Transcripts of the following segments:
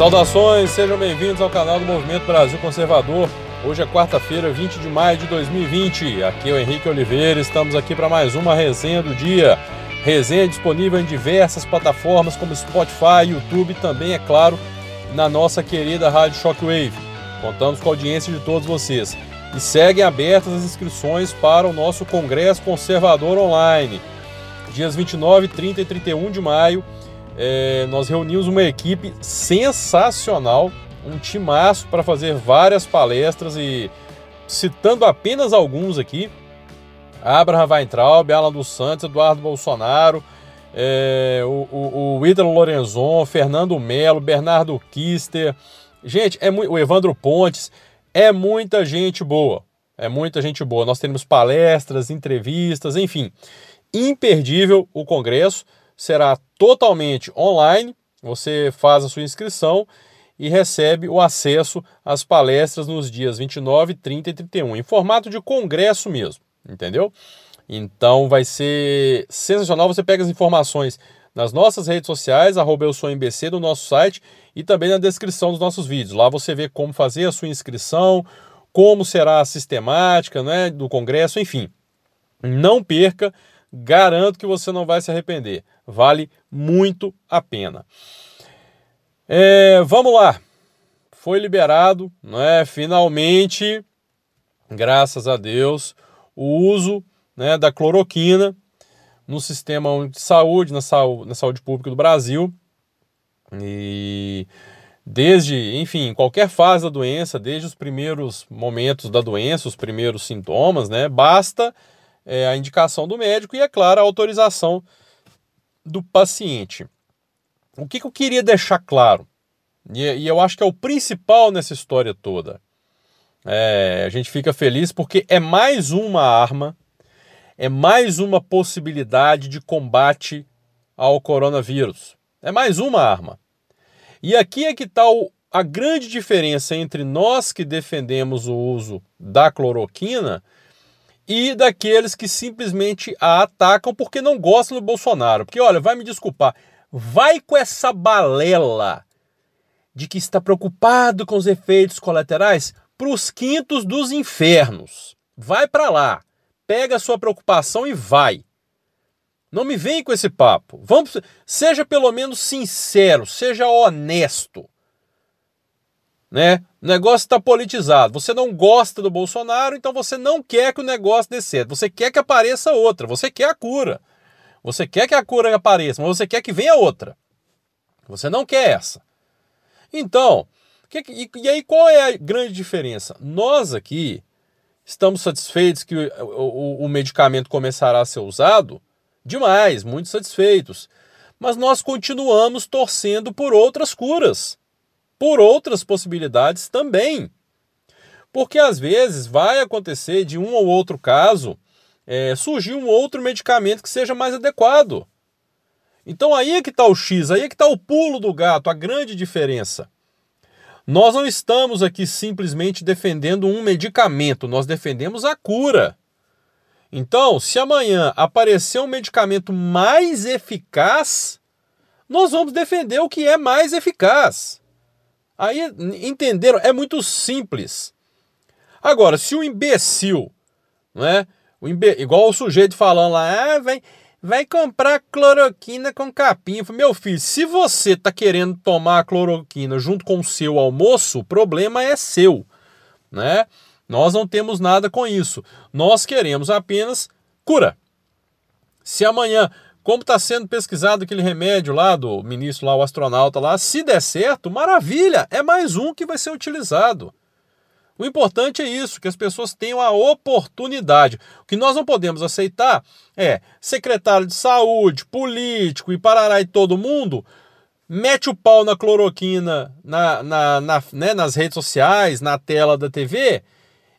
Saudações, sejam bem-vindos ao canal do Movimento Brasil Conservador. Hoje é quarta-feira, 20 de maio de 2020. Aqui é o Henrique Oliveira, estamos aqui para mais uma resenha do dia. Resenha disponível em diversas plataformas como Spotify, YouTube e também, é claro, na nossa querida Rádio Shockwave. Contamos com a audiência de todos vocês. E seguem abertas as inscrições para o nosso Congresso Conservador Online. Dias 29, 30 e 31 de maio, é, nós reunimos uma equipe sensacional, um timaço para fazer várias palestras e citando apenas alguns aqui, Abraham Weintraub, Alan dos Santos, Eduardo Bolsonaro, é, o, o, o Ítalo Lorenzon, Fernando Melo, Bernardo Kister, gente, é o Evandro Pontes, é muita gente boa, é muita gente boa. Nós temos palestras, entrevistas, enfim, imperdível o congresso será totalmente online. Você faz a sua inscrição e recebe o acesso às palestras nos dias 29, 30 e 31, em formato de congresso mesmo, entendeu? Então vai ser sensacional. Você pega as informações nas nossas redes sociais, arroba eu sou MBC, do nosso site e também na descrição dos nossos vídeos. Lá você vê como fazer a sua inscrição, como será a sistemática né, do congresso, enfim. Não perca, garanto que você não vai se arrepender. Vale muito a pena. É, vamos lá. Foi liberado, né, finalmente, graças a Deus, o uso né, da cloroquina no sistema de saúde, na saúde, na saúde pública do Brasil. E desde, enfim, qualquer fase da doença, desde os primeiros momentos da doença, os primeiros sintomas, né, basta é, a indicação do médico e, é claro, a autorização do paciente. O que, que eu queria deixar claro, e, e, eu acho que é o principal nessa história toda, é, a gente fica feliz porque é mais uma arma, é mais uma possibilidade de combate ao coronavírus. É mais uma arma. E aqui é que está a grande diferença entre nós que defendemos o uso da cloroquina e daqueles que simplesmente a atacam porque não gostam do Bolsonaro. Porque, olha, vai me desculpar, vai com essa balela de que está preocupado com os efeitos colaterais para os quintos dos infernos. Vai para lá, pega a sua preocupação e vai. Não me vem com esse papo. Vamos, seja pelo menos sincero, seja honesto né? O negócio está politizado. Você não gosta do Bolsonaro, então você não quer que o negócio dê certo. Você quer que apareça outra. Você quer a cura. Você quer que a cura apareça, mas você quer que venha outra. Você não quer essa. Então, que, e, e, aí qual é a grande diferença? Nós aqui estamos satisfeitos que o, o, o medicamento começará a ser usado? Demais, muito satisfeitos. Mas nós continuamos torcendo por outras curas por outras possibilidades também. Porque às vezes vai acontecer de um ou outro caso é, surgir um outro medicamento que seja mais adequado. Então aí é que está o X, aí é que está o pulo do gato, a grande diferença. Nós não estamos aqui simplesmente defendendo um medicamento, nós defendemos a cura. Então, se amanhã aparecer um medicamento mais eficaz, nós vamos defender o que é mais eficaz. Aí, entenderam? É muito simples. Agora, se o imbecil, né? O imbe... Igual o sujeito falando lá, ah, vai, vai comprar cloroquina com capim. Meu filho, se você tá querendo tomar cloroquina junto com o seu almoço, o problema é seu, né? Nós não temos nada com isso. Nós queremos apenas cura. Se amanhã como está sendo pesquisado aquele remédio lá do ministro lá, o astronauta lá, se der certo, maravilha, é mais um que vai ser utilizado. O importante é isso, que as pessoas tenham a oportunidade. O que nós não podemos aceitar é secretário de saúde, político e parará e todo mundo mete o pau na cloroquina na, na, na né, nas redes sociais, na tela da TV,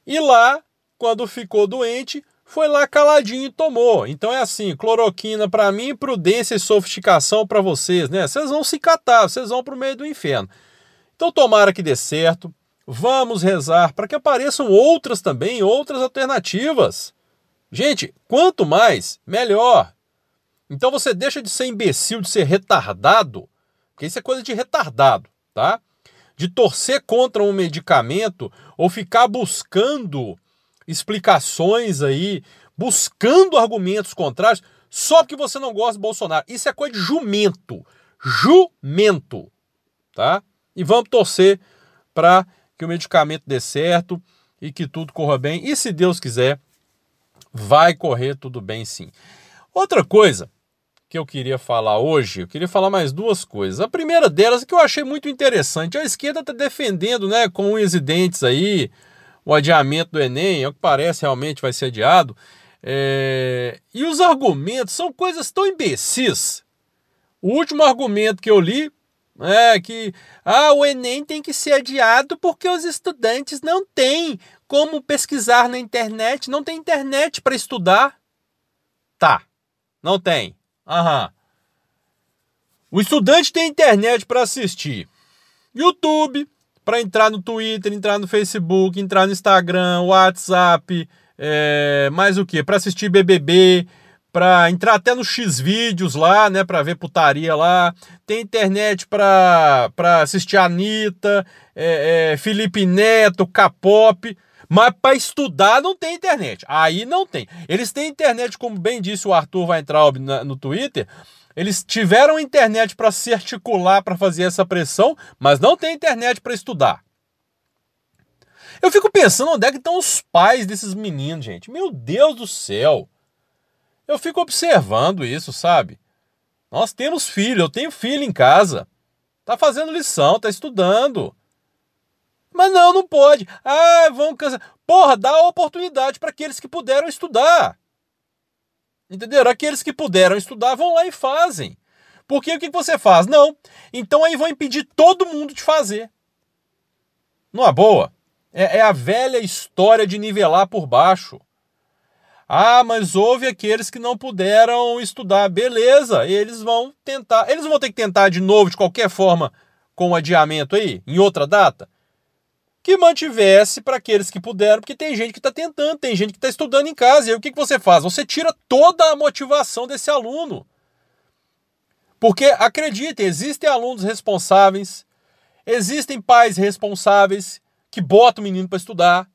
e lá, quando ficou doente, foi lá caladinho e tomou. Então é assim, cloroquina para mim, prudência e sofisticação para vocês, né? Vocês vão se catar, vocês vão para o meio do inferno. Então tomara que dê certo. Vamos rezar para que apareçam outras também, outras alternativas. Gente, quanto mais, melhor. Então você deixa de ser imbecil, de ser retardado, porque isso é coisa de retardado. tá? De torcer contra um medicamento ou ficar buscando explicações aí, buscando argumentos contrários, só porque você não gosta do Bolsonaro. Isso é coisa de jumento. Jumento, tá? E vamos torcer para que o medicamento dê certo e que tudo corra bem. E se Deus quiser, vai correr tudo bem sim. Outra coisa que eu queria falar hoje, eu queria falar mais duas coisas. A primeira delas é que eu achei muito interessante. A esquerda está defendendo, né, com unhas e dentes aí, o adiamento do Enem, é o que parece realmente vai ser adiado. É... E os argumentos são coisas tão imbecis. O último argumento que eu li é que ah, o Enem tem que ser adiado porque os estudantes não têm como pesquisar na internet, não tem internet para estudar. Tá, não tem. Aham. O estudante tem internet para assistir YouTube, para entrar no Twitter, entrar no Facebook, entrar no Instagram, WhatsApp, é, mais o que? Para assistir BBB, para entrar até no X vídeos lá, né, para ver putaria lá. Tem internet para assistir a Anitta, é, é, Felipe Neto, K-pop. Mas para estudar não tem internet. Aí não tem. Eles têm internet, como bem disse o Arthur Weintraub no Twitter. Eles tiveram internet para se articular para fazer essa pressão, mas não tem internet para estudar. Eu fico pensando onde é que estão os pais desses meninos, gente. Meu Deus do céu. Eu fico observando isso, sabe? Nós temos filho, eu tenho filho em casa. Tá fazendo lição, tá estudando. Mas não, não pode. Ah, vão cansar. Porra, dá oportunidade para aqueles que puderam estudar. Entenderam? Aqueles que puderam estudar vão lá e fazem. Porque o que você faz? Não. Então aí vão impedir todo mundo de fazer. Não é boa? É, é a velha história de nivelar por baixo. Ah, mas houve aqueles que não puderam estudar. Beleza, eles vão tentar. Eles vão ter que tentar de novo, de qualquer forma, com o adiamento aí, em outra data. Que mantivesse para aqueles que puderam, porque tem gente que está tentando, tem gente que está estudando em casa. E aí o que, que você faz? Você tira toda a motivação desse aluno. Porque, acreditem, existem alunos responsáveis, existem pais responsáveis que botam o menino para estudar.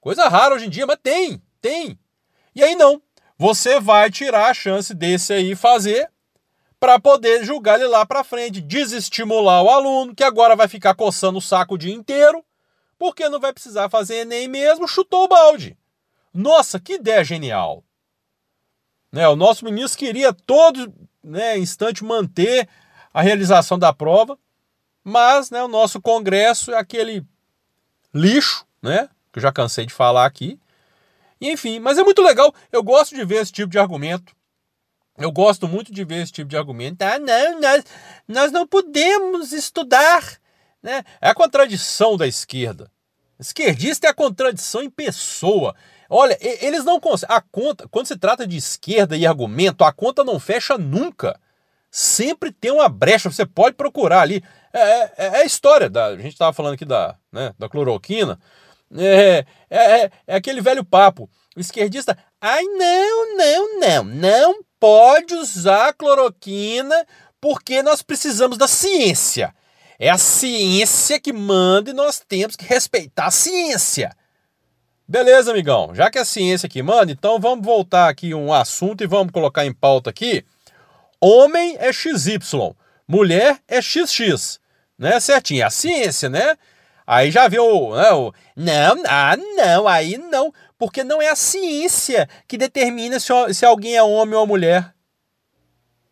Coisa rara hoje em dia, mas tem, tem. E aí não. Você vai tirar a chance desse aí fazer para poder julgar ele lá para frente, desestimular o aluno, que agora vai ficar coçando o saco o dia inteiro, porque não vai precisar fazer Enem mesmo, chutou o balde. Nossa, que ideia genial! Né, o nosso ministro queria todo né, instante manter a realização da prova, mas né, o nosso Congresso é aquele lixo, né, que eu já cansei de falar aqui, enfim, mas é muito legal. Eu gosto de ver esse tipo de argumento. Eu gosto muito de ver esse tipo de argumento. Ah, não, nós, nós não podemos estudar. Né? É a contradição da esquerda. Esquerdista é a contradição em pessoa. Olha, eles não conseguem. A conta, quando se trata de esquerda e argumento, a conta não fecha nunca. Sempre tem uma brecha. Você pode procurar ali. É, é, é a história da. A gente estava falando aqui da, né, da cloroquina. É, é, é, é aquele velho papo. O esquerdista, ai não, não, não, não pode usar cloroquina porque nós precisamos da ciência. É a ciência que manda e nós temos que respeitar a ciência. Beleza, amigão? Já que é a ciência que manda, então vamos voltar aqui um assunto e vamos colocar em pauta aqui. Homem é XY, mulher é XX, né? Certinho, é a ciência, né? Aí já viu, né, o, não, ah, não, aí não, porque não é a ciência que determina se, se alguém é homem ou mulher.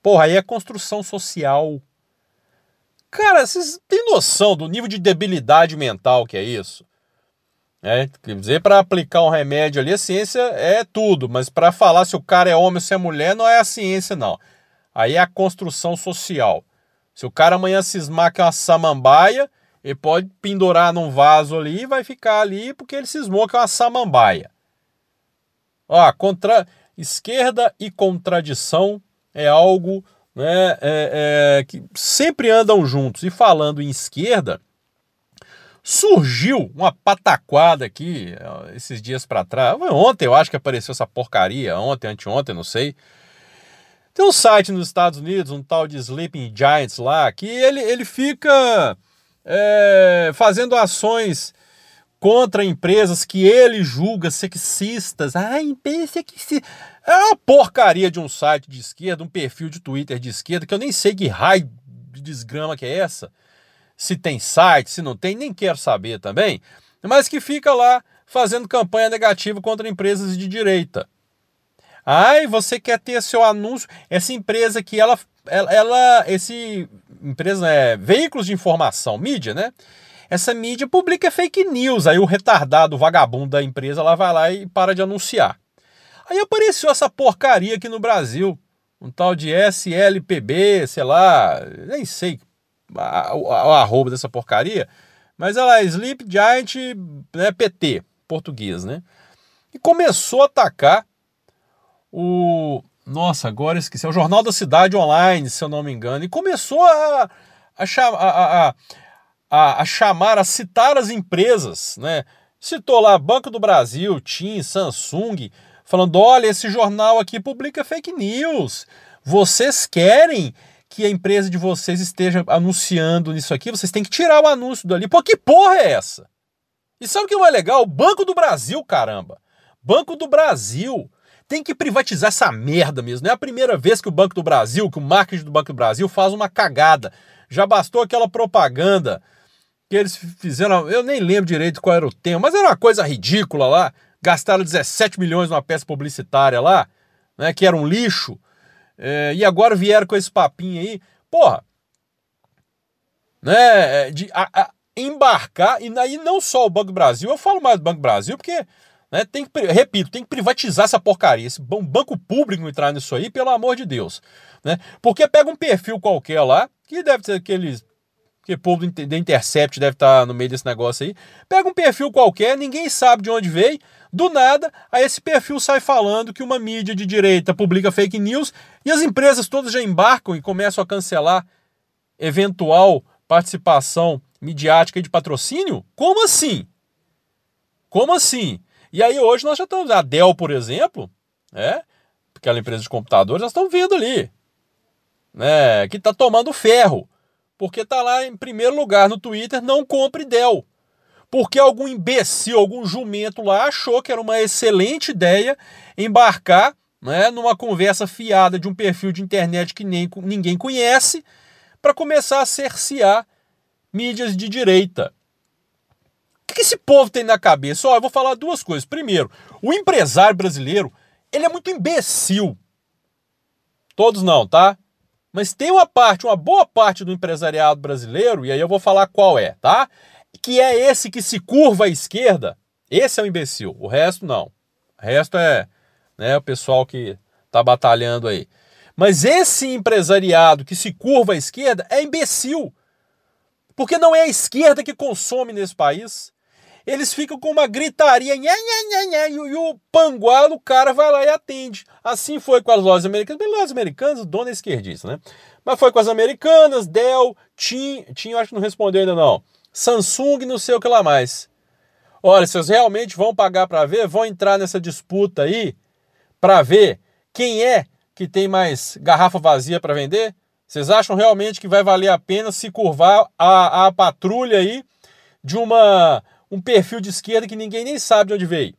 Porra, aí é construção social. Cara, vocês têm noção do nível de debilidade mental que é isso? É, quer dizer, para aplicar um remédio ali, a ciência é tudo, mas para falar se o cara é homem ou se é mulher, não é a ciência, não. Aí é a construção social. Se o cara amanhã cismar que é uma samambaia, ele pode pendurar num vaso ali e vai ficar ali porque ele cismou que é uma samambaia. Ó, contra... esquerda e contradição é algo né, é, é, que sempre andam juntos. E falando em esquerda, surgiu uma pataquada aqui esses dias para trás. Ontem eu acho que apareceu essa porcaria, ontem, anteontem, não sei. Tem um site nos Estados Unidos, um tal de Sleeping Giants lá, que ele, ele fica é, fazendo ações contra empresas que ele julga sexistas. Ah, empresa sexista. É uma porcaria de um site de esquerda, um perfil de Twitter de esquerda, que eu nem sei que raio de desgrama que é essa. Se tem site, se não tem, nem quero saber também. Mas que fica lá fazendo campanha negativa contra empresas de direita. Ai, você quer ter seu anúncio? Essa empresa que ela, ela, ela esse empresa é veículos de informação, mídia, né? essa mídia publica fake news. Aí o retardado, o vagabundo da empresa lá vai lá e para de anunciar. Aí apareceu essa porcaria aqui no Brasil. Um tal de SLPB, sei lá, nem sei o arroba dessa porcaria. Mas ela é Sleep Giant né, PT, português, né? E começou a atacar o. Nossa, agora esqueci. É o Jornal da Cidade Online, se eu não me engano. E começou a, a, a, a, a, chamar, a citar as empresas, né? Citou lá Banco do Brasil, TIM, Samsung, falando: olha, esse jornal aqui publica fake news. Vocês querem que a empresa de vocês esteja anunciando nisso aqui, vocês têm que tirar o anúncio dali. Pô, que porra é essa? E sabe o que é mais legal? Banco do Brasil, caramba. Banco do Brasil. Tem que privatizar essa merda mesmo. Não é a primeira vez que o Banco do Brasil, que o marketing do Banco do Brasil faz uma cagada. Já bastou aquela propaganda que eles fizeram, eu nem lembro direito qual era o tema, mas era uma coisa ridícula lá. Gastaram 17 milhões numa peça publicitária lá, né, que era um lixo. É, e agora vieram com esse papinho aí. Porra, né, é, de a, a, embarcar, e aí não só o Banco Brasil, eu falo mais do Banco Brasil, porque, né, tem que, repito, tem que privatizar essa porcaria, esse banco público entrar nisso aí, pelo amor de Deus. Né? Porque pega um perfil qualquer lá, que deve ser aqueles porque o povo da Intercept deve estar tá no meio desse negócio aí. Pega um perfil qualquer, ninguém sabe de onde veio, do nada, aí esse perfil sai falando que uma mídia de direita publica fake news e as empresas todas já embarcam e começam a cancelar eventual participação midiática de patrocínio? Como assim? Como assim? E aí hoje nós já estamos, a Dell, por exemplo, é, aquela empresa de computadores, nós estamos vendo ali, né, que está tomando ferro porque está lá em primeiro lugar no Twitter, não compre Dell. Porque algum imbecil, algum jumento lá achou que era uma excelente ideia embarcar né, numa conversa fiada de um perfil de internet que nem, ninguém conhece para começar a cercear mídias de direita. O que esse povo tem na cabeça? Ó, eu vou falar duas coisas. Primeiro, o empresário brasileiro, ele é muito imbecil. Todos não, tá? Mas tem uma parte, uma boa parte do empresariado brasileiro, e aí eu vou falar qual é, tá? Que é esse que se curva à esquerda. Esse é o imbecil. O resto não. O resto é né, o pessoal que tá batalhando aí. Mas esse empresariado que se curva à esquerda é imbecil. Porque não é a esquerda que consome nesse país eles ficam com uma gritaria, nha, nha, nha, e, e o panguá o cara vai lá e atende. Assim foi com as lojas americanas. Bem, lojas americanas, dona esquerdista, né? Mas foi com as americanas, Dell, TIM, TIM acho que não respondeu ainda não. Samsung, não sei o que lá mais. Olha, vocês realmente vão pagar para ver, vão entrar nessa disputa aí para ver quem é que tem mais garrafa vazia para vender? Vocês acham realmente que vai valer a pena se curvar a, a patrulha aí de uma um perfil de esquerda que ninguém nem sabe de onde veio,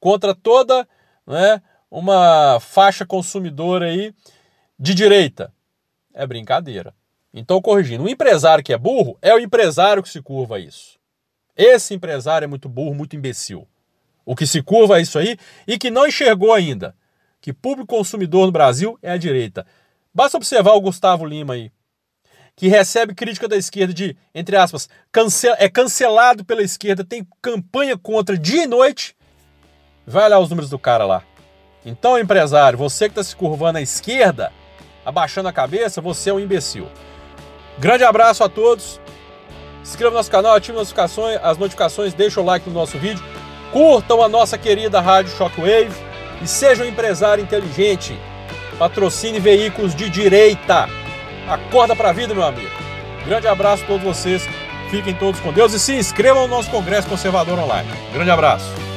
contra toda né, uma faixa consumidora aí de direita. É brincadeira. Então, corrigindo, o empresário que é burro é o empresário que se curva a isso. Esse empresário é muito burro, muito imbecil. O que se curva a isso aí e que não enxergou ainda que público consumidor no Brasil é a direita. Basta observar o Gustavo Lima aí, que recebe crítica da esquerda de, entre aspas, cancel, é cancelado pela esquerda, tem campanha contra dia e noite, vai olhar os números do cara lá. Então, empresário, você que está se curvando à esquerda, abaixando a cabeça, você é um imbecil. Grande abraço a todos. Inscreva no nosso canal, ative notificações, as notificações, deixa o like no nosso vídeo. Curtam a nossa querida Rádio Shockwave e seja um empresário inteligente. Patrocine veículos de direita. Acorda para a vida, meu amigo. Grande abraço a todos vocês. Fiquem todos com Deus e se inscrevam no nosso Congresso Conservador Online. Grande abraço.